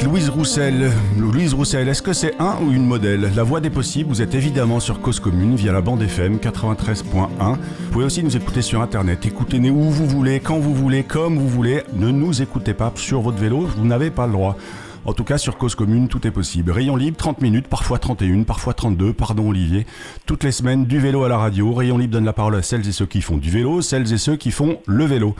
Louise Roussel. Louise Roussel, est-ce que c'est un ou une modèle? La voix des possibles, vous êtes évidemment sur Cause Commune via la bande FM 93.1. Vous pouvez aussi nous écouter sur Internet. Écoutez-nous où vous voulez, quand vous voulez, comme vous voulez. Ne nous écoutez pas sur votre vélo, vous n'avez pas le droit. En tout cas, sur Cause Commune, tout est possible. Rayon libre, 30 minutes, parfois 31, parfois 32, pardon Olivier. Toutes les semaines, du vélo à la radio. Rayon libre donne la parole à celles et ceux qui font du vélo, celles et ceux qui font le vélo.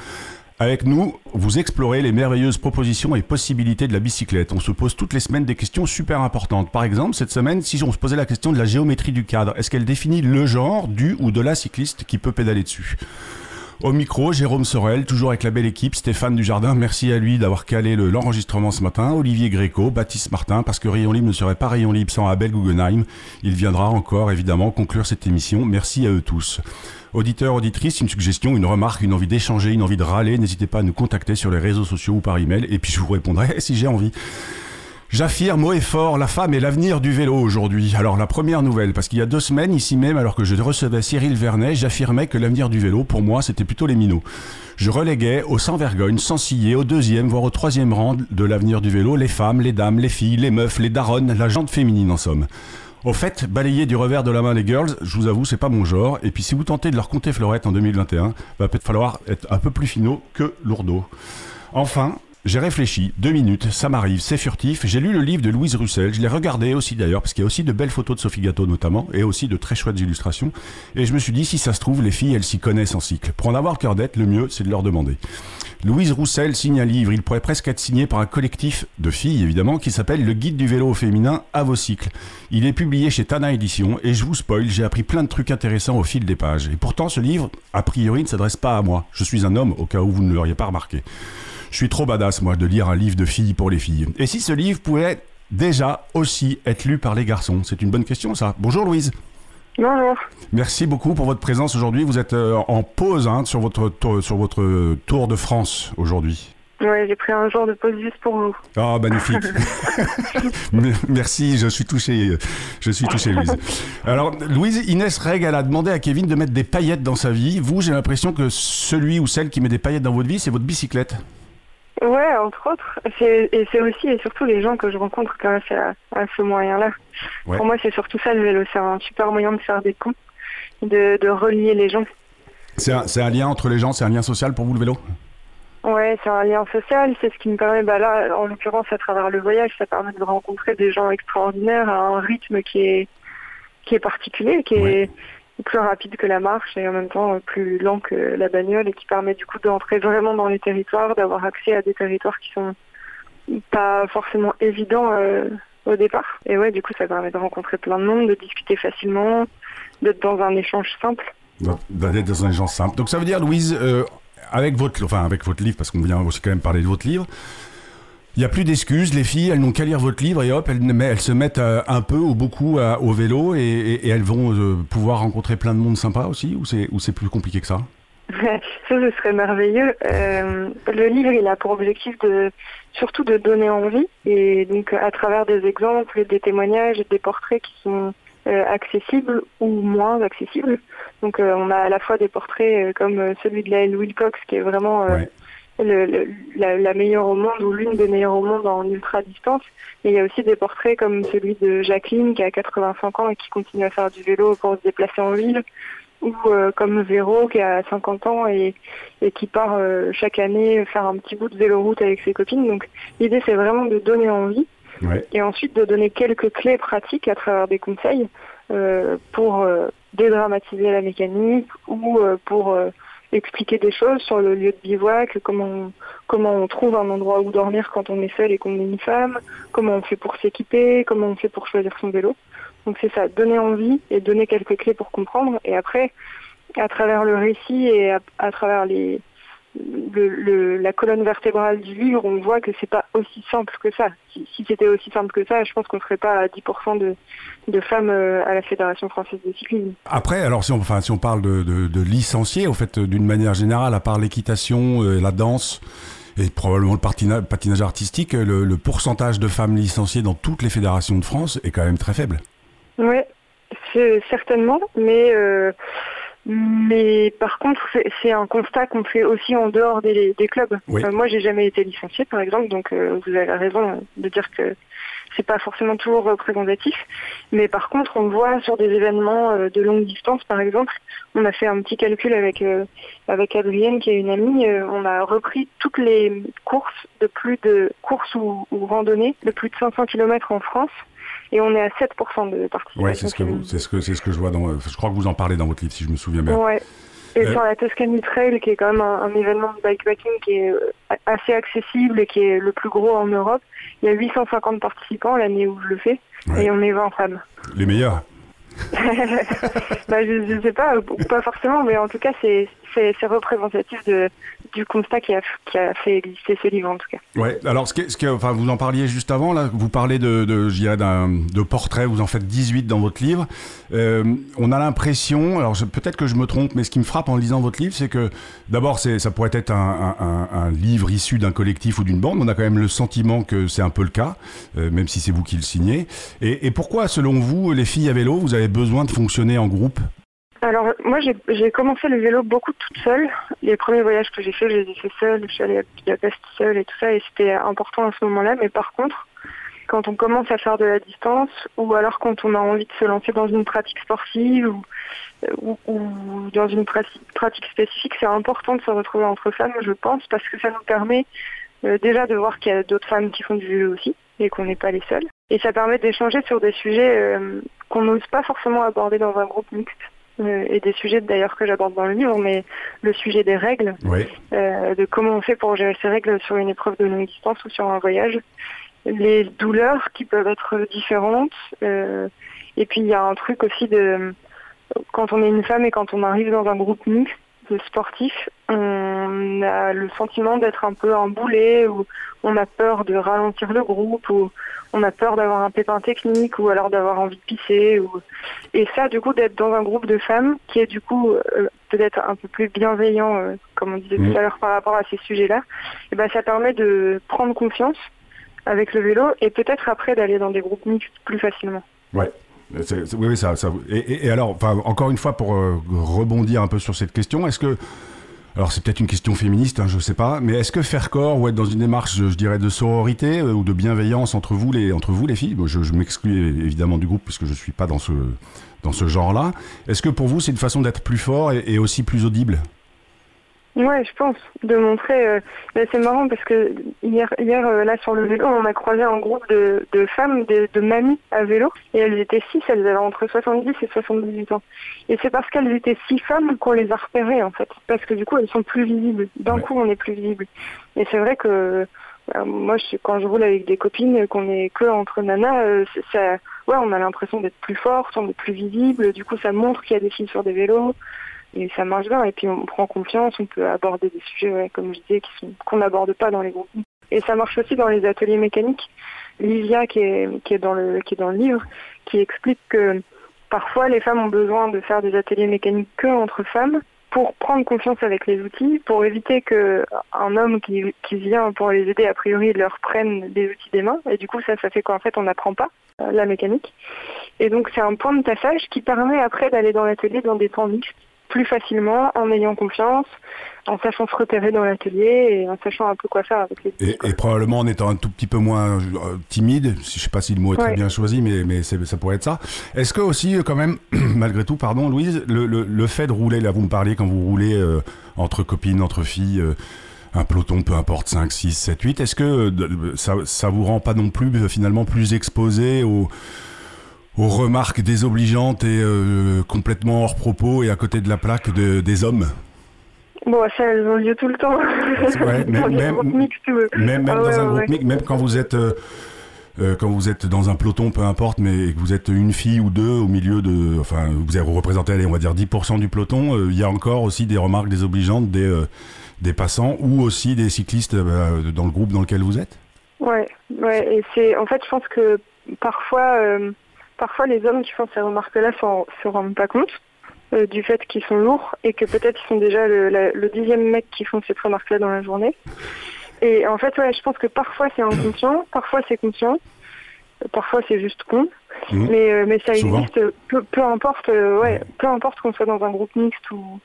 Avec nous, vous explorez les merveilleuses propositions et possibilités de la bicyclette. On se pose toutes les semaines des questions super importantes. Par exemple, cette semaine, si on se posait la question de la géométrie du cadre, est-ce qu'elle définit le genre du ou de la cycliste qui peut pédaler dessus? Au micro, Jérôme Sorel, toujours avec la belle équipe, Stéphane Dujardin, merci à lui d'avoir calé l'enregistrement ce matin, Olivier Gréco, Baptiste Martin, parce que Rayon Libre ne serait pas Rayon Libre sans Abel Guggenheim. Il viendra encore, évidemment, conclure cette émission. Merci à eux tous. Auditeurs, auditrices, une suggestion, une remarque, une envie d'échanger, une envie de râler, n'hésitez pas à nous contacter sur les réseaux sociaux ou par email, et puis je vous répondrai si j'ai envie. J'affirme haut et fort, la femme est l'avenir du vélo aujourd'hui. Alors la première nouvelle, parce qu'il y a deux semaines, ici même, alors que je recevais Cyril Vernet, j'affirmais que l'avenir du vélo, pour moi, c'était plutôt les minots. Je reléguais au sans vergogne, sans ciller, au deuxième, voire au troisième rang de l'avenir du vélo, les femmes, les dames, les filles, les meufs, les daronnes, la jante féminine en somme. Au fait, balayer du revers de la main les girls, je vous avoue, c'est pas mon genre. Et puis si vous tentez de leur compter fleurette en 2021, va peut-être falloir être un peu plus finaux que lourdeau. Enfin, j'ai réfléchi, deux minutes, ça m'arrive, c'est furtif. J'ai lu le livre de Louise Russell, je l'ai regardé aussi d'ailleurs, parce qu'il y a aussi de belles photos de Sophie Gâteau notamment, et aussi de très chouettes illustrations. Et je me suis dit, si ça se trouve, les filles, elles s'y connaissent en cycle. Pour en avoir cœur d'être, le mieux, c'est de leur demander. Louise Roussel signe un livre, il pourrait presque être signé par un collectif de filles évidemment, qui s'appelle Le Guide du vélo au féminin à vos cycles. Il est publié chez Tana Édition et je vous spoil, j'ai appris plein de trucs intéressants au fil des pages. Et pourtant ce livre, a priori, ne s'adresse pas à moi. Je suis un homme, au cas où vous ne l'auriez pas remarqué. Je suis trop badass, moi, de lire un livre de filles pour les filles. Et si ce livre pouvait déjà aussi être lu par les garçons? C'est une bonne question, ça. Bonjour Louise. Bonjour. Merci beaucoup pour votre présence aujourd'hui. Vous êtes euh, en pause hein, sur, votre tour, sur votre tour de France aujourd'hui. Oui, j'ai pris un jour de pause juste pour vous. Ah, magnifique. Merci, je suis touché. Je suis touché, Louise. Alors, Louise, Inès Reg, elle a demandé à Kevin de mettre des paillettes dans sa vie. Vous, j'ai l'impression que celui ou celle qui met des paillettes dans votre vie, c'est votre bicyclette. Ouais, entre autres. Et c'est aussi et surtout les gens que je rencontre grâce à, à ce moyen-là. Pour moi, c'est surtout ça le vélo. C'est un super moyen de faire des coups, de, de relier les gens. C'est un, un, lien entre les gens, c'est un lien social pour vous le vélo? Ouais, c'est un lien social. C'est ce qui me permet, bah là, en l'occurrence, à travers le voyage, ça permet de rencontrer des gens extraordinaires à un rythme qui est qui est particulier, qui est plus rapide que la marche et en même temps plus lent que la bagnole et qui permet du coup d'entrer vraiment dans les territoires, d'avoir accès à des territoires qui sont pas forcément évidents euh, au départ. Et ouais, du coup, ça permet de rencontrer plein de monde, de discuter facilement, d'être dans un échange simple. D'être dans un échange simple. Donc ça veut dire, Louise, euh, avec votre, enfin avec votre livre, parce qu'on vient aussi quand même parler de votre livre, il n'y a plus d'excuses, les filles, elles n'ont qu'à lire votre livre et hop, elles, elles se mettent euh, un peu ou beaucoup au vélo et, elles vont euh, pouvoir rencontrer plein de monde sympa aussi ou c'est, plus compliqué que ça? Ça, ce serait merveilleux. Euh, le livre, il a pour objectif de surtout de donner envie et donc à travers des exemples, des témoignages, des portraits qui sont accessibles ou moins accessibles. Donc on a à la fois des portraits comme celui de Laëlle Wilcox qui est vraiment le, la, meilleure au monde ou l'une des meilleures au monde en ultra distance. Et il y a aussi des portraits comme celui de Jacqueline qui a 85 ans et qui continue à faire du vélo pour se déplacer en ville, ou euh, comme Véro qui a 50 ans et, et qui part euh, chaque année faire un petit bout de vélo-route avec ses copines. Donc l'idée c'est vraiment de donner envie et ensuite de donner quelques clés pratiques à travers des conseils euh, pour dédramatiser la mécanique ou pour expliquer des choses sur le lieu de bivouac, comment on, comment on trouve un endroit où dormir quand on est seul et qu'on est une femme, comment on fait pour s'équiper, comment on fait pour choisir son vélo. Donc c'est ça, donner envie et donner quelques clés pour comprendre. Et après, à travers le récit et à travers les, le, la colonne vertébrale du livre, on voit que c'est pas aussi simple que ça. Si, c'était aussi simple que ça, je pense qu'on serait pas à 10% de, de, femmes euh, à la Fédération française de cyclisme. Après, alors si on, enfin, si on parle de, de, de licenciés, au fait, d'une manière générale, à part l'équitation, euh, la danse et probablement le patinage, patinage artistique, le, le, pourcentage de femmes licenciées dans toutes les fédérations de France est quand même très faible. Oui, certainement, mais euh, Mais par contre, c'est un constat qu'on fait aussi en dehors des, clubs. Oui. moi, j'ai jamais été licenciée, par exemple, donc euh, vous avez raison de dire que c'est pas forcément toujours représentatif. Mais par contre, on voit sur des événements euh, de longue distance, par exemple, on a fait un petit calcul avec euh, avec Adrienne, qui est une amie. on a repris toutes les courses de plus de courses ou, ou randonnées de plus de 500 km en France et on est à 7% de participation. Oui, c'est ce que c'est ce que c'est ce que je vois dans. Je crois que vous en parlez dans votre livre, si je me souviens bien. Ouais. Et euh, sur la Tuscany Trail, qui est quand même un, événement de bikepacking qui est euh, assez accessible et qui est le plus gros en Europe, il y a 850 participants l'année où je le fais, et on est 20 femmes. Les meilleurs. bah, je, ne sais pas, pas forcément, mais en tout cas, c'est représentatif de, du constat qui a, qui a fait exister ce livre en tout cas. Ouais. Alors ce que, vous en parliez juste avant là, vous parlez de, de de portraits, vous en faites 18 dans votre livre. Euh, on a l'impression, alors peut-être que je me trompe, mais ce qui me frappe en lisant votre livre, c'est que d'abord ça pourrait être un, livre issu d'un collectif ou d'une bande. On a quand même le sentiment que c'est un peu le cas, euh, même si c'est vous qui le signez. Et pourquoi, selon vous, les filles à vélo, vous avez besoin de fonctionner en groupe? Alors moi j'ai commencé le vélo beaucoup toute seule. Les premiers voyages que j'ai faits, je les ai fait seule. Je suis allée à Budapest seule et tout ça, et c'était important à ce moment-là. Mais par contre, quand on commence à faire de la distance, ou alors quand on a envie de se lancer dans une pratique sportive ou, ou, dans une pratique, spécifique, c'est important de se retrouver entre femmes, je pense, parce que ça nous permet euh, déjà de voir qu'il y a d'autres femmes qui font du vélo aussi et qu'on n'est pas les seules. Et ça permet d'échanger sur des sujets euh, qu'on n'ose pas forcément aborder dans un groupe mixte. Euh, et des sujets d'ailleurs que j'aborde dans le livre, mais le sujet des règles, euh, de comment on fait pour gérer ces règles sur une épreuve de longue distance ou sur un voyage, les douleurs qui peuvent être différentes, euh, et puis il y a un truc aussi de quand on est une femme et quand on arrive dans un groupe mixte de sportifs, on a le sentiment d'être un peu un boulet ou on a peur de ralentir le groupe ou on a peur d'avoir un pépin technique ou alors d'avoir envie de pisser. Ou... Et ça, du coup, d'être dans un groupe de femmes qui est du coup euh, peut-être un peu plus bienveillant, euh, comme on disait tout à l'heure par rapport à ces sujets-là, et ben ça permet de prendre confiance avec le vélo et peut-être après d'aller dans des groupes mixtes plus facilement. Ouais. Oui, ça, ça et, alors, encore une fois, pour euh, rebondir un peu sur cette question, est-ce que alors c'est peut-être une question féministe, hein, je ne sais pas, mais est-ce que faire corps ou être dans une démarche, je, dirais, de sororité euh, ou de bienveillance entre vous les, entre vous les filles, je, m'exclus évidemment du groupe puisque je ne suis pas dans ce, dans ce genre-là, est-ce que pour vous c'est une façon d'être plus fort et aussi plus audible? Ouais, je pense de montrer. Euh, c'est marrant parce que hier, hier euh, là sur le vélo, on a croisé un groupe de, de femmes, de, de mamies à vélo, et elles étaient six. Elles avaient entre 70 et 78 ans. Et c'est parce qu'elles étaient six femmes qu'on les a repérées en fait, parce que du coup elles sont plus visibles. D'un coup, on est plus visible. Et c'est vrai que euh, moi, je, quand je roule avec des copines, qu'on est que entre nanas, ça, ouais, on a l'impression d'être plus fortes, on est plus visible. Du coup, ça montre qu'il y a des filles sur des vélos et ça marche bien. Et puis on prend confiance, on peut aborder des sujets, comme je disais, qu'on n'aborde pas dans les groupes. Et ça marche aussi dans les ateliers mécaniques. Livia, qui est, qui est dans le qui est dans le livre, qui explique que parfois les femmes ont besoin de faire des ateliers mécaniques que entre femmes pour prendre confiance avec les outils, pour éviter que un homme qui, qui vient pour les aider a priori leur prenne des outils des mains. Et du coup, ça, ça fait qu'en fait, on n'apprend pas euh, la mécanique. Et donc, c'est un point de passage qui permet après d'aller dans l'atelier dans des temps mixtes plus facilement en ayant confiance, en sachant se repérer dans l'atelier et en sachant un peu quoi faire avec les et, et, probablement en étant un tout petit peu moins euh, timide, je sais pas si le mot est très bien choisi, mais, mais ça pourrait être ça. Est-ce que aussi, euh, quand même, malgré tout, pardon Louise, le, le, fait de rouler, là vous me parliez quand vous roulez euh, entre copines, entre filles, un peloton, peu importe, 5, 6, 7, 8, est-ce que ça, ça vous rend pas non plus finalement plus exposé au aux remarques désobligeantes et euh, complètement hors propos et à côté de la plaque de, des hommes Bon, ça, elles ont lieu tout le temps. Ouais, même, même, même, ah dans un groupe mix, même quand vous êtes... Euh, euh, quand vous êtes dans un peloton, peu importe, mais que vous êtes une fille ou deux au milieu de, enfin, vous avez représenté, allez, on va dire 10% du peloton, il y a encore aussi des remarques désobligeantes des, des passants ou aussi des cyclistes dans le groupe dans lequel vous êtes? Ouais, ouais, et c'est, en fait, je pense que parfois, parfois les hommes qui font ces remarques-là ne se rendent pas compte euh, du fait qu'ils sont lourds et que peut-être ils sont déjà le, dixième mec qui font cette remarque-là dans la journée. Et en fait, ouais, je pense que parfois c'est inconscient, parfois c'est conscient. parfois c'est juste con. Mmh. Mais, mais ça existe, peu, peu importe, ouais, peu importe qu'on soit dans un groupe mixte ou,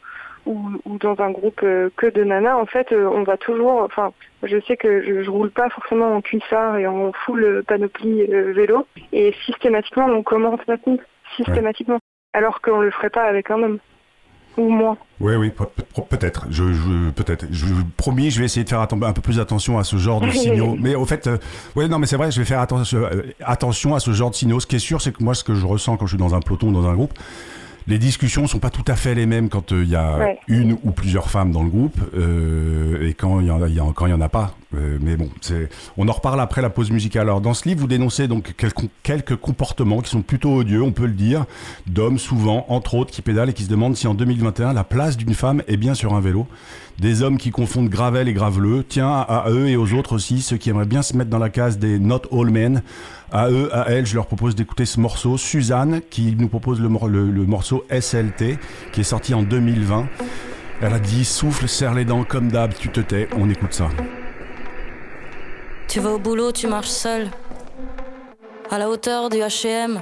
ou, ou dans un groupe que de nanas, en fait, on va toujours, enfin, je sais que je, je, roule pas forcément en cuissard et en full panoplie vélo, et systématiquement on commente notre mix, systématiquement, alors qu'on le ferait pas avec un homme ou moins. Oui, oui, peut-être. Je, je peut-être. Je promis, je vais essayer de faire un peu plus attention à ce genre de signaux. mais au fait, euh, ouais, non, mais c'est vrai, je vais faire attention, euh, attention à ce genre de signaux. Ce qui est sûr, c'est que moi, ce que je ressens quand je suis dans un peloton, dans un groupe, les discussions sont pas tout à fait les mêmes quand euh, il y a une ou plusieurs femmes dans le groupe euh, et quand il y en a, y a, quand il y en a pas. Euh, mais bon, c'est, on en reparle après la pause musicale. Alors dans ce livre, vous dénoncez donc quelques, quelques comportements qui sont plutôt odieux, on peut le dire, d'hommes souvent, entre autres, qui pédalent et qui se demandent si en 2021 la place d'une femme est bien sur un vélo. Des hommes qui confondent gravel et graveleux. Tiens, à eux et aux autres aussi, ceux qui aimeraient bien se mettre dans la case des not all men. À eux, à elles, je leur propose d'écouter ce morceau. Suzanne, qui nous propose le, morceau SLT, qui est sorti en 2020. Elle a dit souffle, serre les dents comme d'hab, tu te tais. On écoute ça. Tu vas au boulot, tu marches seul. À la hauteur du HM.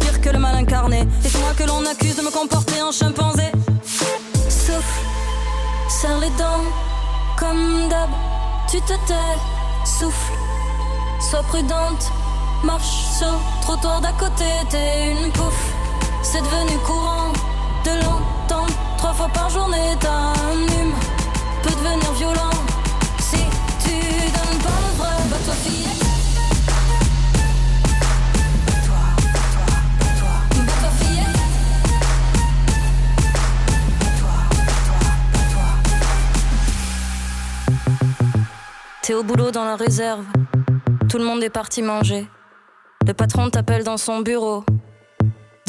Pire que le mal incarné. Et c'est moi que l'on accuse de me comporter en chimpanzé. Souffle, serre les dents, comme d'hab, tu te tais. Souffle, sois prudente, marche sur le trottoir d'à côté, t'es une pouffe. C'est devenu courant de l'entendre trois fois par journée. T'as un hume, peut devenir violent T'es au boulot dans la réserve. Tout le monde est parti manger. Le patron t'appelle dans son bureau.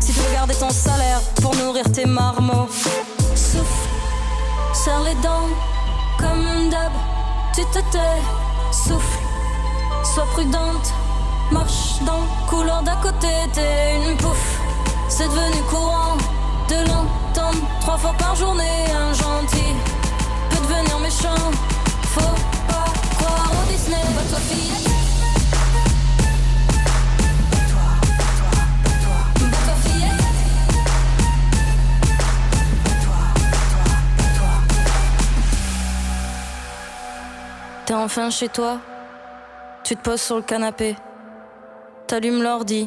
Si tu garder ton salaire pour nourrir tes marmots. Souffle, serre les dents, comme d'hab, tu te tais. Souffle, sois prudente, marche dans le couloir d'à côté, t'es une pouffe. C'est devenu courant de l'entendre trois fois par journée. Un gentil peut devenir méchant, faut pas croire au Disney. Toi fille. T'es enfin chez toi, tu te poses sur le canapé, t'allumes l'ordi,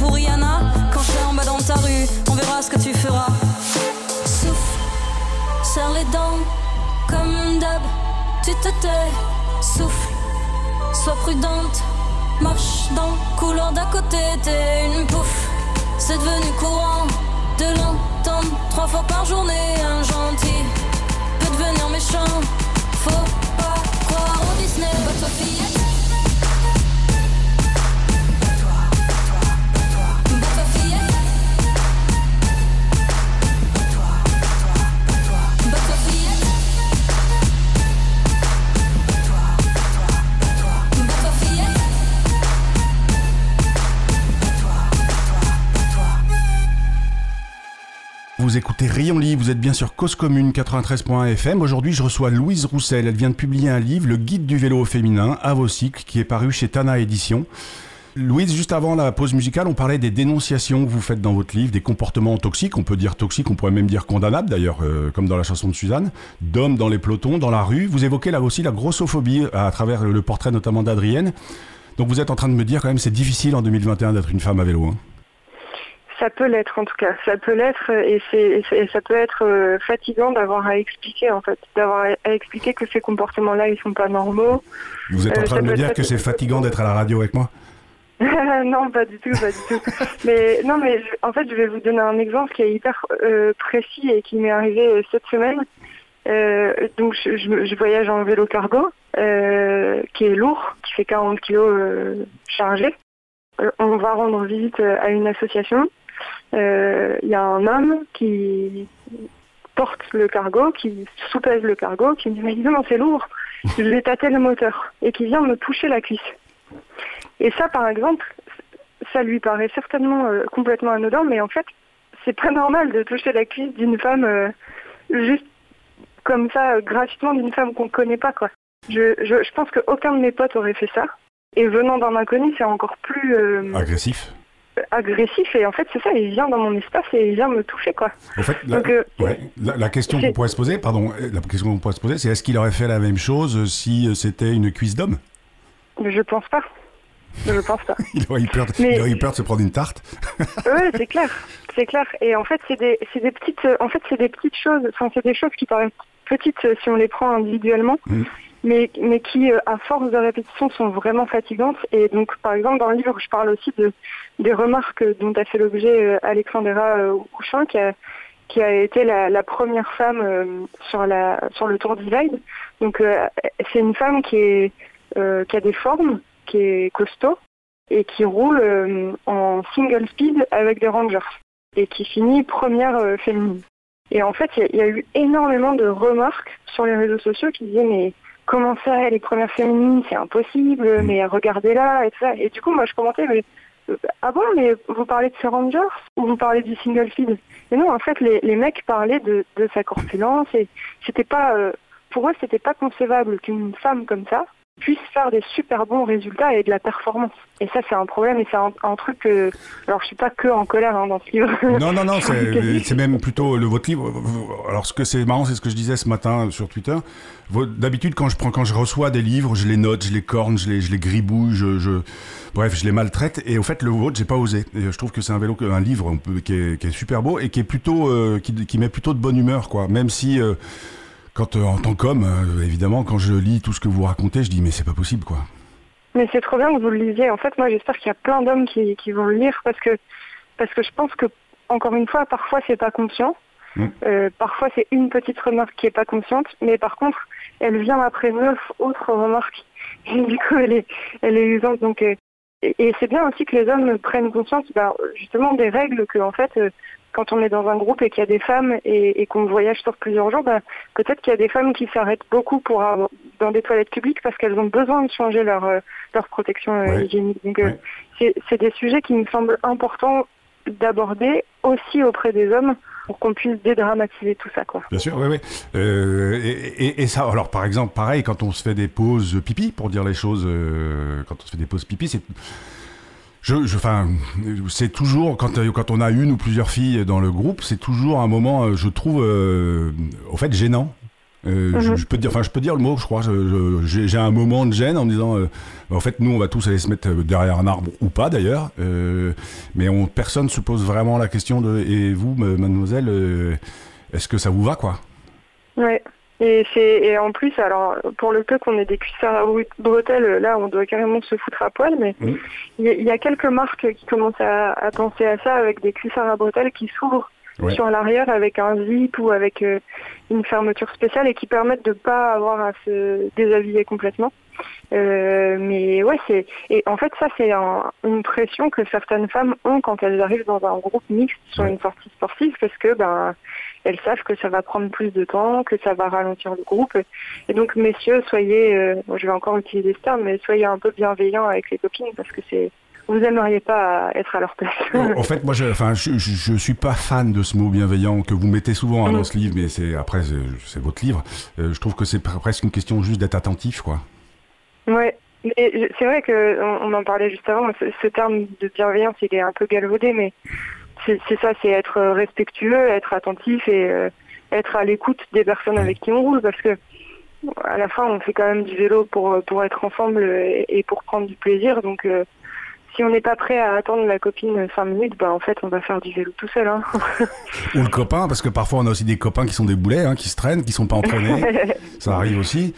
pour Rihanna quand je en bas dans ta rue. On verra ce que tu feras. Souffle, serre les dents comme d'hab. Tu te tais, souffle, sois prudente. Marche dans le couloir d'à côté, t'es une pouffe. C'est devenu courant de l'entendre trois fois par journée. Un gentil peut devenir méchant. Faut pas croire au Disney, votre fillette. Vous écoutez Rayon Libre, vous êtes bien sur Cause Commune 93.1 FM. Aujourd'hui, je reçois Louise Roussel. Elle vient de publier un livre, Le guide du vélo féminin, à vos cycles, qui est paru chez Tana Éditions. Louise, juste avant la pause musicale, on parlait des dénonciations que vous faites dans votre livre, des comportements toxiques, on peut dire toxiques, on pourrait même dire condamnables d'ailleurs, euh, comme dans la chanson de Suzanne, d'hommes dans les pelotons, dans la rue. Vous évoquez là aussi la grossophobie à travers le portrait notamment d'Adrienne. Donc vous êtes en train de me dire quand même c'est difficile en 2021 d'être une femme à vélo. Hein. Ça peut l'être en tout cas, ça peut l'être et, ça peut être euh, fatigant d'avoir à expliquer en fait, d'avoir à expliquer que ces comportements-là ils sont pas normaux. Vous êtes en euh, train de me dire que c'est fatigant d'être à la radio avec moi non, pas du tout, pas du tout. mais non, mais en fait, je vais vous donner un exemple qui est hyper euh, précis et qui m'est arrivé euh, cette semaine. Euh, donc, je, voyage en vélo cargo, qui est lourd, qui fait 40 kilos chargés. on va rendre visite à une association. Il y a un homme qui porte le cargo, qui soupèse le cargo, qui me dit mais non, c'est lourd, je vais tâter le moteur, et qui vient me toucher la cuisse. Et ça, par exemple, ça lui paraît certainement euh, complètement anodin, mais en fait, c'est pas normal de toucher la cuisse d'une femme euh, juste comme ça, euh, gratuitement, d'une femme qu'on connaît pas, quoi. Je, je, je pense qu'aucun de mes potes aurait fait ça. Et venant d'un inconnu, c'est encore plus... agressif agressif et en fait c'est ça il vient dans mon espace et il vient me toucher quoi en fait la, ouais, la, question qu'on pourrait se poser pardon la question qu'on pourrait se poser c'est est-ce qu'il aurait fait la même chose si c'était une cuisse d'homme? Je pense pas je pense pas. il, aurait eu peur de, peur de se prendre une tarte. oui, c'est clair, c'est clair. Et en fait, c'est des, des petites, en fait, c'est des petites choses. Enfin, c'est des choses qui paraissent petites si on les prend individuellement, mm. Mais, mais qui, euh, à force de répétition, sont vraiment fatigantes. Et donc, par exemple, dans le livre, je parle aussi de des remarques dont a fait l'objet euh, Alexandra euh, Couchin, qui a qui a été la, première femme sur la sur le Tour Divide. Donc, c'est une femme qui est qui a des formes qui est costaud et qui roule euh, en single speed avec des Rangers et qui finit première euh, féminine. Et en fait, il y, a eu énormément de remarques sur les réseaux sociaux qui disaient mais comment ça, elle est première féminine, c'est impossible, mm. mais regardez-la et ça. Et du coup, moi, je commentais mais euh, ah bon, mais vous parlez de ces Rangers ou vous parlez du single speed Et non, en fait, les, mecs parlaient de, sa corpulence et c'était pas, pour eux, c'était pas concevable qu'une femme comme ça puisse faire des super bons résultats et de la performance. Et ça, c'est un problème et c'est un, truc que... Alors, je suis pas que en colère hein, dans ce livre. Non, non, non, c'est même plutôt le votre livre. Alors, ce que c'est marrant, c'est ce que je disais ce matin sur Twitter. D'habitude, quand je prends, quand je reçois des livres, je les note, je les corne, je les, je les gribouille, je, je, bref, je les maltraite. Et au fait, le vôtre, j'ai pas osé. Et je trouve que c'est un vélo, un livre qui est, qui est, super beau et qui est plutôt, euh, qui, qui, met plutôt de bonne humeur, quoi. Même si euh, quand euh, en tant qu'homme, euh, évidemment, quand je lis tout ce que vous racontez, je dis mais c'est pas possible quoi. Mais c'est trop bien que vous le lisiez. En fait, moi, j'espère qu'il y a plein d'hommes qui, vont le lire parce que parce que je pense que encore une fois, parfois c'est pas conscient. Mm. Euh, parfois c'est une petite remarque qui est pas consciente, mais par contre, elle vient après neuf autres remarques. Et du coup, elle est elle est usante. Donc et, c'est bien aussi que les hommes prennent conscience, bah, justement, des règles que en fait quand on est dans un groupe et qu'il y a des femmes et, qu'on voyage sur plusieurs jours, ben, peut-être qu'il y a des femmes qui s'arrêtent beaucoup pour dans des toilettes publiques parce qu'elles ont besoin de changer leur, euh, leur protection euh, hygiénique. Donc euh, c'est des sujets qui me semblent importants d'aborder aussi auprès des hommes pour qu'on puisse dédramatiser tout ça. Quoi. Bien sûr, oui, oui. et, et, ça, alors par exemple, pareil, quand on se fait des pauses pipi, pour dire les choses, quand on se fait des pauses pipi, c'est je, enfin, c'est toujours quand quand on a une ou plusieurs filles dans le groupe, c'est toujours un moment, euh, je trouve, euh, au fait, gênant. Euh, je, mhm. peux dire, enfin, je peux dire le mot, je crois. J'ai un moment de gêne en me disant, en fait, nous, on va tous aller se mettre derrière un arbre ou pas d'ailleurs, mais on, personne se pose vraiment la question de, et vous, mademoiselle, est-ce que ça vous va, quoi? Ouais. Et c'est et en plus, alors pour le peu qu'on ait des cuissards à bretelles, là on doit carrément se foutre à poil, mais il y, a quelques marques qui commencent à, penser à ça avec des cuissards à bretelles qui s'ouvrent sur l'arrière avec un zip ou avec euh, une fermeture spéciale et qui permettent de pas avoir à se déshabiller complètement. Euh, mais ouais, c'est et en fait ça c'est une pression que certaines femmes ont quand elles arrivent dans un groupe mixte sur une sortie sportive parce que ben elles savent que ça va prendre plus de temps, que ça va ralentir le groupe. Et donc, messieurs, soyez, euh, je vais encore utiliser ce terme, mais soyez un peu bienveillants avec les copines parce que c'est vous aimeriez pas être à leur place. en fait, moi, je, enfin, je, je, suis pas fan de ce mot bienveillant que vous mettez souvent hein, dans ce livre, mais c'est après, c'est votre livre. je trouve que c'est presque une question juste d'être attentif, quoi. Ouais. Mais c'est vrai que on, en parlait juste avant. Ce, terme de bienveillance, il est un peu galvaudé, mais c'est ça, c'est être respectueux, être attentif et être à l'écoute des personnes avec qui on roule, parce que à la fin, on fait quand même du vélo pour pour être ensemble et, pour prendre du plaisir. Donc, euh, si on n'est pas prêt à attendre la copine 5 minutes, bah en fait, on va faire du vélo tout seul. Hein. Ou le copain, parce que parfois on a aussi des copains qui sont des boulets, hein, qui se traînent, qui sont pas entraînés. Ça arrive aussi.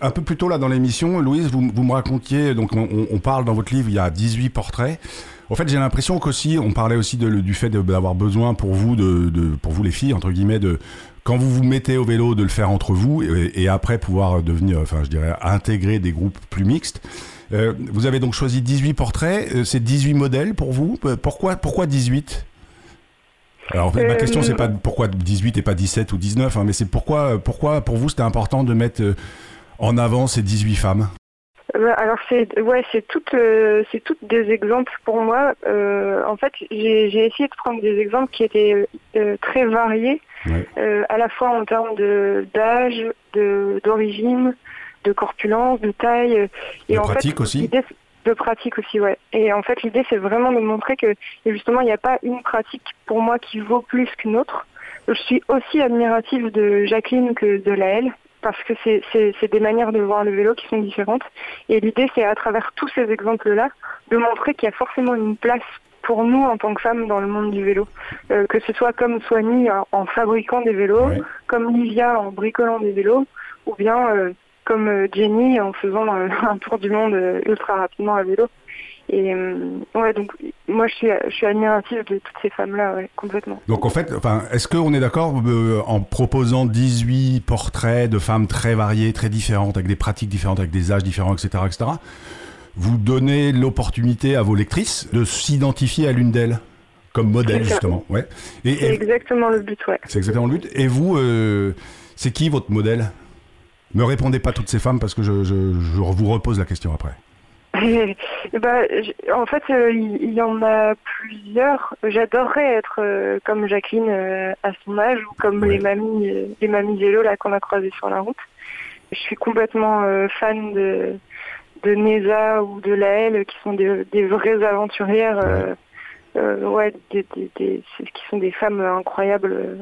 Un peu plus tôt là dans l'émission, Louise, vous, vous me racontiez, donc on, on, parle dans votre livre, il y a 18 portraits. En fait, j'ai l'impression qu'aussi, on parlait aussi de, du fait d'avoir besoin pour vous, de, de, pour vous les filles, entre guillemets, de quand vous vous mettez au vélo, de le faire entre vous et, après pouvoir devenir, enfin, je dirais, intégrer des groupes plus mixtes. Euh, vous avez donc choisi 18 portraits, euh, c'est 18 modèles pour vous. Euh, pourquoi, pourquoi 18 alors, ma question, c'est pas pourquoi 18 et pas 17 ou 19, hein, mais c'est pourquoi, pourquoi pour vous c'était important de mettre en avant ces 18 femmes? Alors c'est ouais c'est toutes euh, c'est toutes des exemples pour moi. Euh, en fait j'ai essayé de prendre des exemples qui étaient euh, très variés, à la fois en termes de d'âge, de d'origine, de corpulence, de taille et de en pratique aussi. De pratique aussi ouais. Et en fait l'idée c'est vraiment de montrer que justement il n'y a pas une pratique pour moi qui vaut plus qu'une autre. Je suis aussi admirative de Jacqueline que de Laëlle parce que c'est des manières de voir le vélo qui sont différentes. Et l'idée, c'est à travers tous ces exemples-là, de montrer qu'il y a forcément une place pour nous en tant que femmes dans le monde du vélo. Euh, que ce soit comme Soigny en, fabriquant des vélos, comme Livia en bricolant des vélos, ou bien euh, comme euh, Jenny en faisant un tour du monde ultra rapidement à vélo. Et euh, ouais, donc moi je suis, je suis admirative de toutes ces femmes-là, ouais, complètement. Donc en fait, enfin, est-ce qu'on est, d'accord euh, en proposant 18 portraits de femmes très variées, très différentes, avec des pratiques différentes, avec des âges différents, etc., etc., vous donnez l'opportunité à vos lectrices de s'identifier à l'une d'elles comme modèle justement, ouais. c'est exactement le but, ouais. C'est exactement le but. Et vous, euh, c'est qui votre modèle? Ne répondez pas toutes ces femmes parce que je, je, je vous repose la question après. Bah, en fait, euh, il y, en a plusieurs. J'adorerais être euh, comme Jacqueline euh, à son âge ou comme les mamies, les mamies vélo là qu'on a croisées sur la route. Je suis complètement fan de de Neza ou de Laëlle qui sont des, des vraies aventurières. Ouais, des, des, qui sont des femmes incroyables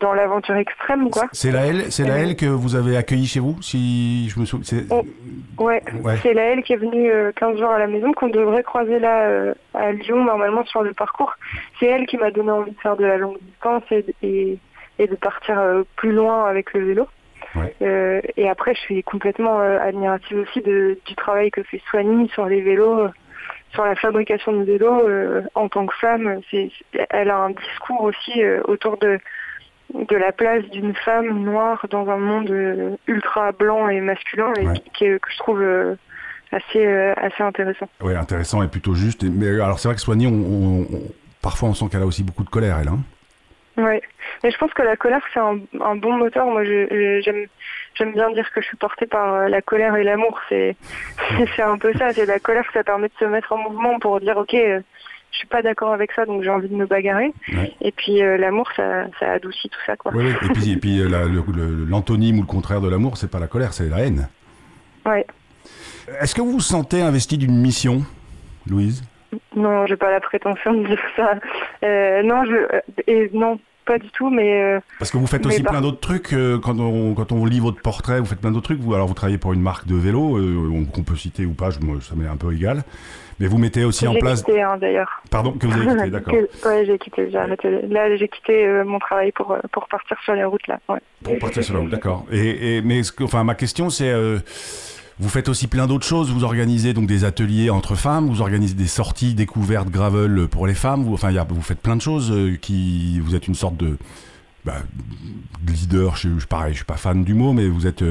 dans l'aventure extrême, quoi. C'est la L, c'est la L que vous avez accueilli chez vous, si je me souviens. Oh, ouais, c'est la L qui est venue 15 euh, jours à la maison, qu'on devrait croiser là euh, à Lyon normalement sur le parcours. C'est elle qui m'a donné envie de faire de la longue distance et, et, de partir plus loin avec le vélo. et après, je suis complètement admirative aussi de, du travail que fait Soigny sur les vélos sur la fabrication de vélos en tant que femme. C'est, elle a un discours aussi autour de de la place d'une femme noire dans un monde euh, ultra blanc et masculin et que je trouve euh, assez euh, assez intéressant. Oui, intéressant et plutôt juste. Mais alors c'est vrai que Soigny, on, parfois on sent qu'elle a aussi beaucoup de colère, elle. Hein oui, mais je pense que la colère c'est un, bon moteur. Moi, j'aime j'aime bien dire que je suis portée par la colère et l'amour. C'est c'est un peu ça. C'est la colère, ça permet de se mettre en mouvement pour dire ok je suis pas d'accord avec ça, donc j'ai envie de me bagarrer. Et puis euh, l'amour, ça, ça, adoucit tout ça, quoi. Et puis, et puis euh, l'antonyme ou le contraire de l'amour, c'est pas la colère, c'est la haine. Ouais. Est-ce que vous vous sentez investi d'une mission, Louise? Non, j'ai pas la prétention de dire ça. Euh, non, je, et non, pas du tout, mais. Parce que vous faites aussi plein d'autres trucs quand on quand on lit votre portrait, vous faites plein d'autres trucs. Vous alors vous travaillez pour une marque de vélo qu'on peut citer ou pas, je, ça m'est un peu égal. Mais vous mettez aussi en place. Quitté, hein, d'ailleurs. Pardon, que vous avez quitté, d'accord. Oui, j'ai quitté, j'ai arrêté. Là, j'ai quitté euh, mon travail pour, euh, pour partir sur les routes, là. Ouais. Pour partir sur la route, d'accord. Et, et, mais enfin, ma question, c'est. Euh, vous faites aussi plein d'autres choses. Vous organisez donc des ateliers entre femmes, vous organisez des sorties découvertes gravel pour les femmes. Vous, enfin, y a, vous faites plein de choses qui. Vous êtes une sorte de. Bah, leader, je, je, pareil, je suis pas fan du mot, mais vous êtes,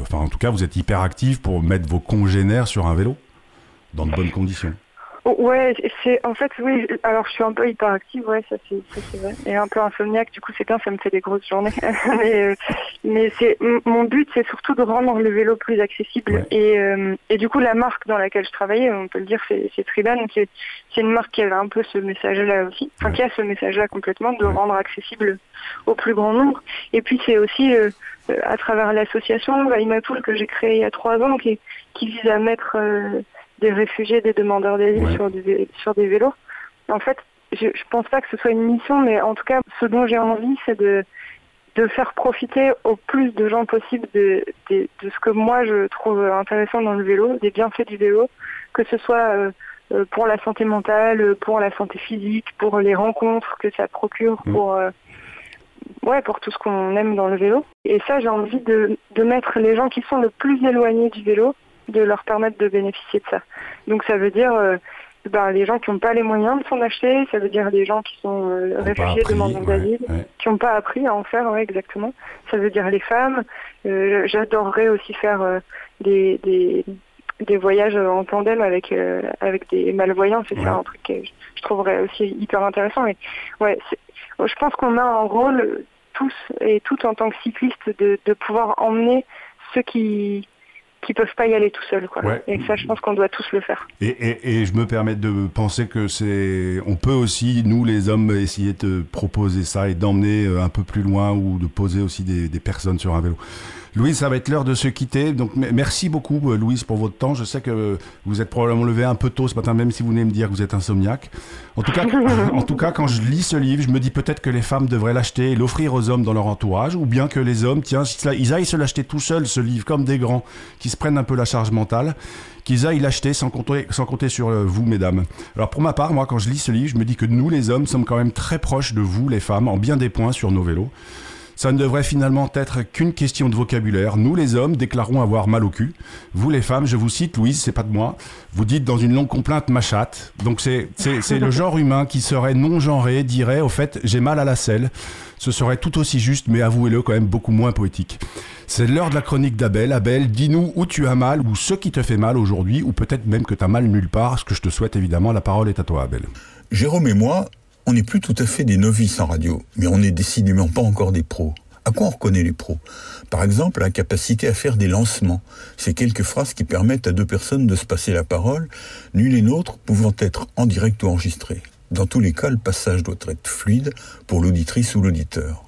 enfin en tout cas, vous êtes hyper actif pour mettre vos congénères sur un vélo dans de bonnes conditions. Ouais, c'est en fait oui. Alors je suis un peu hyperactive, ouais, ça c'est vrai, et un peu insomniaque. Du coup, c'est bien, ça me fait des grosses journées. mais euh, mais c'est mon but, c'est surtout de rendre le vélo plus accessible. Et euh, et du coup, la marque dans laquelle je travaillais, on peut le dire, c'est c'est Triban, qui c'est une marque qui avait un peu ce message-là aussi, enfin qui a ce message-là complètement de rendre accessible au plus grand nombre. Et puis c'est aussi euh, à travers l'association Vaimapoul que j'ai créée il y a trois ans, qui qui vise à mettre des réfugiés, des demandeurs d'asile sur, des, sur des vélos. En fait, je, je pense pas que ce soit une mission, mais en tout cas, ce dont j'ai envie, c'est de, de faire profiter au plus de gens possible de, de, de, ce que moi je trouve intéressant dans le vélo, des bienfaits du vélo, que ce soit euh, euh, pour la santé mentale, pour la santé physique, pour les rencontres que ça procure, mm. pour euh, ouais, pour tout ce qu'on aime dans le vélo. Et ça, j'ai envie de, de mettre les gens qui sont le plus éloignés du vélo de leur permettre de bénéficier de ça. Donc ça veut dire euh, ben, les gens qui n'ont pas les moyens de s'en acheter, ça veut dire les gens qui sont euh, réfugiés, demandeurs d'asile, qui n'ont pas appris à en faire, ouais, exactement. Ça veut dire les femmes. Euh, j'adorerais aussi faire des, des, des voyages en tandem avec avec des malvoyants, c'est ça un truc que je trouverais aussi hyper intéressant. Mais ouais, je pense qu'on a un rôle tous et toutes en tant que cyclistes de, de pouvoir emmener ceux qui qui peuvent pas y aller tout seuls. Quoi. Et ça, je pense qu'on doit tous le faire. Et, et, et, je me permets de penser que c'est, on peut aussi, nous les hommes, essayer de proposer ça et d'emmener euh, un peu plus loin ou de poser aussi des, des personnes sur un vélo. Louise, ça va être l'heure de se quitter. Donc merci beaucoup, euh, Louise, pour votre temps. Je sais que vous êtes probablement levé un peu tôt ce matin, même si vous venez me dire que vous êtes insomniaque. En tout cas, en tout cas quand je lis ce livre, je me dis peut-être que les femmes devraient l'acheter et l'offrir aux hommes dans leur entourage, ou bien que les hommes, tiens, ils aillent se l'acheter tout seuls, ce livre, comme des grands, qui se prennent un peu la charge mentale qu'ils aillent l'acheter sans compter, sans compter sur euh, vous, mesdames. Alors pour ma part, moi, quand je lis ce livre, je me dis que nous, les hommes, sommes quand même très proches de vous, les femmes, en bien des points sur nos vélos. Ça ne devrait finalement être qu'une question de vocabulaire. Nous, les hommes, déclarons avoir mal au cul. Vous, les femmes, je vous cite, Louise, c'est pas de moi. Vous dites dans une longue complainte ma chatte. Donc c'est le genre humain qui serait non genré, dirait au fait j'ai mal à la selle. Ce serait tout aussi juste, mais avouez-le, quand même beaucoup moins poétique. C'est l'heure de la chronique d'Abel. Abel, dis-nous où tu as mal ou ce qui te fait mal aujourd'hui, ou peut-être même que tu as mal nulle part, ce que je te souhaite évidemment. La parole est à toi, Abel. Jérôme et moi, on n'est plus tout à fait des novices en radio, mais on n'est décidément pas encore des pros. À quoi on reconnaît les pros? Par exemple, la capacité à faire des lancements. C'est quelques phrases qui permettent à deux personnes de se passer la parole, nul et nôtre pouvant être en direct ou enregistré. Dans tous les cas, le passage doit être fluide pour l'auditrice ou l'auditeur.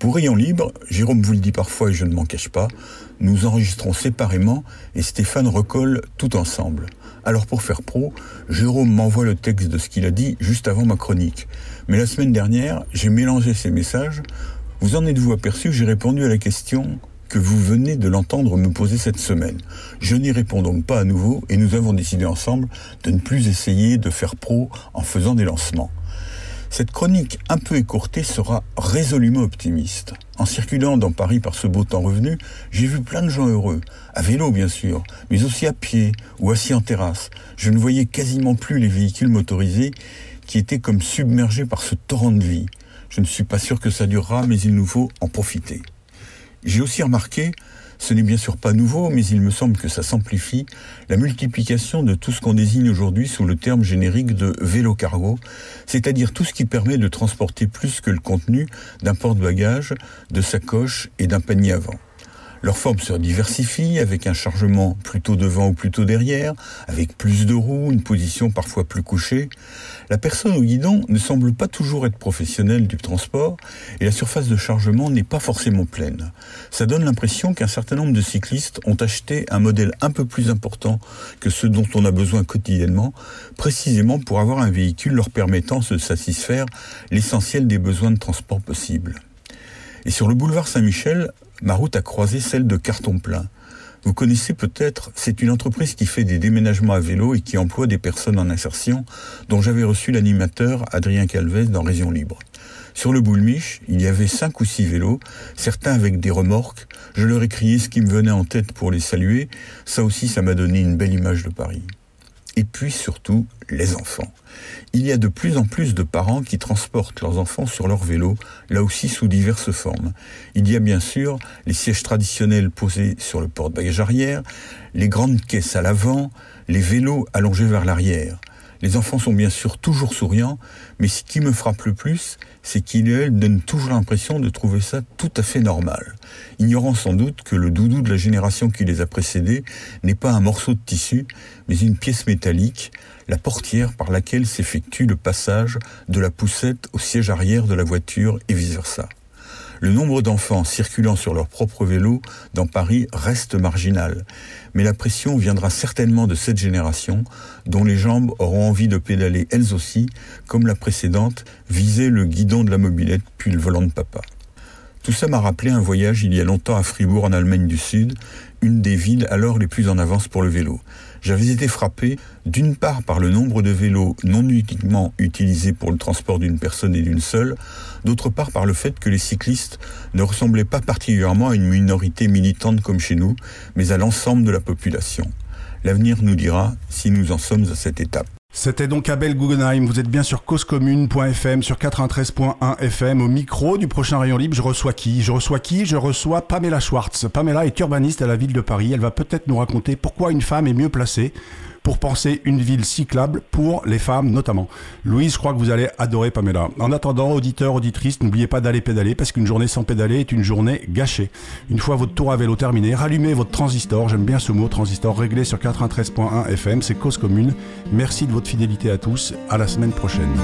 Pour Rayon Libre, Jérôme vous le dit parfois et je ne m'en cache pas, nous enregistrons séparément et Stéphane recolle tout ensemble. Alors pour faire pro, Jérôme m'envoie le texte de ce qu'il a dit juste avant ma chronique. Mais la semaine dernière, j'ai mélangé ces messages. Vous en êtes-vous aperçu? J'ai répondu à la question que vous venez de l'entendre me poser cette semaine. Je n'y réponds donc pas à nouveau et nous avons décidé ensemble de ne plus essayer de faire pro en faisant des lancements. Cette chronique un peu écourtée sera résolument optimiste. En circulant dans Paris par ce beau temps revenu, j'ai vu plein de gens heureux, à vélo bien sûr, mais aussi à pied ou assis en terrasse. Je ne voyais quasiment plus les véhicules motorisés qui étaient comme submergés par ce torrent de vie. Je ne suis pas sûr que ça durera, mais il nous faut en profiter. J'ai aussi remarqué ce n'est bien sûr pas nouveau, mais il me semble que ça s'amplifie, la multiplication de tout ce qu'on désigne aujourd'hui sous le terme générique de vélo cargo, c'est-à-dire tout ce qui permet de transporter plus que le contenu d'un porte-bagages, de sacoche et d'un panier avant. Leur forme se diversifie avec un chargement plutôt devant ou plutôt derrière, avec plus de roues, une position parfois plus couchée. La personne au guidon ne semble pas toujours être professionnelle du transport et la surface de chargement n'est pas forcément pleine. Ça donne l'impression qu'un certain nombre de cyclistes ont acheté un modèle un peu plus important que ce dont on a besoin quotidiennement, précisément pour avoir un véhicule leur permettant de satisfaire l'essentiel des besoins de transport possibles. Et sur le boulevard Saint-Michel, ma route a croisé celle de Carton Plein. Vous connaissez peut-être, c'est une entreprise qui fait des déménagements à vélo et qui emploie des personnes en insertion, dont j'avais reçu l'animateur Adrien Calvez dans Région Libre. Sur le boulmiche, il y avait cinq ou six vélos, certains avec des remorques. Je leur ai crié ce qui me venait en tête pour les saluer. Ça aussi, ça m'a donné une belle image de Paris et puis surtout les enfants. Il y a de plus en plus de parents qui transportent leurs enfants sur leur vélo, là aussi sous diverses formes. Il y a bien sûr les sièges traditionnels posés sur le porte-bagages arrière, les grandes caisses à l'avant, les vélos allongés vers l'arrière. Les enfants sont bien sûr toujours souriants, mais ce qui me frappe le plus, c'est qu'ils donnent toujours l'impression de trouver ça tout à fait normal, ignorant sans doute que le doudou de la génération qui les a précédés n'est pas un morceau de tissu, mais une pièce métallique, la portière par laquelle s'effectue le passage de la poussette au siège arrière de la voiture et vice-versa. Le nombre d'enfants circulant sur leur propre vélo dans Paris reste marginal, mais la pression viendra certainement de cette génération dont les jambes auront envie de pédaler elles aussi, comme la précédente visait le guidon de la mobilette puis le volant de papa. Tout ça m'a rappelé un voyage il y a longtemps à Fribourg en Allemagne du Sud, une des villes alors les plus en avance pour le vélo. J'avais été frappé d'une part par le nombre de vélos non uniquement utilisés pour le transport d'une personne et d'une seule, d'autre part par le fait que les cyclistes ne ressemblaient pas particulièrement à une minorité militante comme chez nous, mais à l'ensemble de la population. L'avenir nous dira si nous en sommes à cette étape. C'était donc Abel Guggenheim. Vous êtes bien sur causecommune.fm, sur 93.1 FM. Au micro du prochain Rayon Libre, je reçois qui? Je reçois qui? Je reçois Pamela Schwartz. Pamela est urbaniste à la ville de Paris. Elle va peut-être nous raconter pourquoi une femme est mieux placée pour penser une ville cyclable pour les femmes notamment. Louise, je crois que vous allez adorer Pamela. En attendant, auditeurs, auditrices, n'oubliez pas d'aller pédaler parce qu'une journée sans pédaler est une journée gâchée. Une fois votre tour à vélo terminé, rallumez votre transistor, j'aime bien ce mot, transistor réglé sur 93.1 FM, c'est cause commune. Merci de votre fidélité à tous, à la semaine prochaine.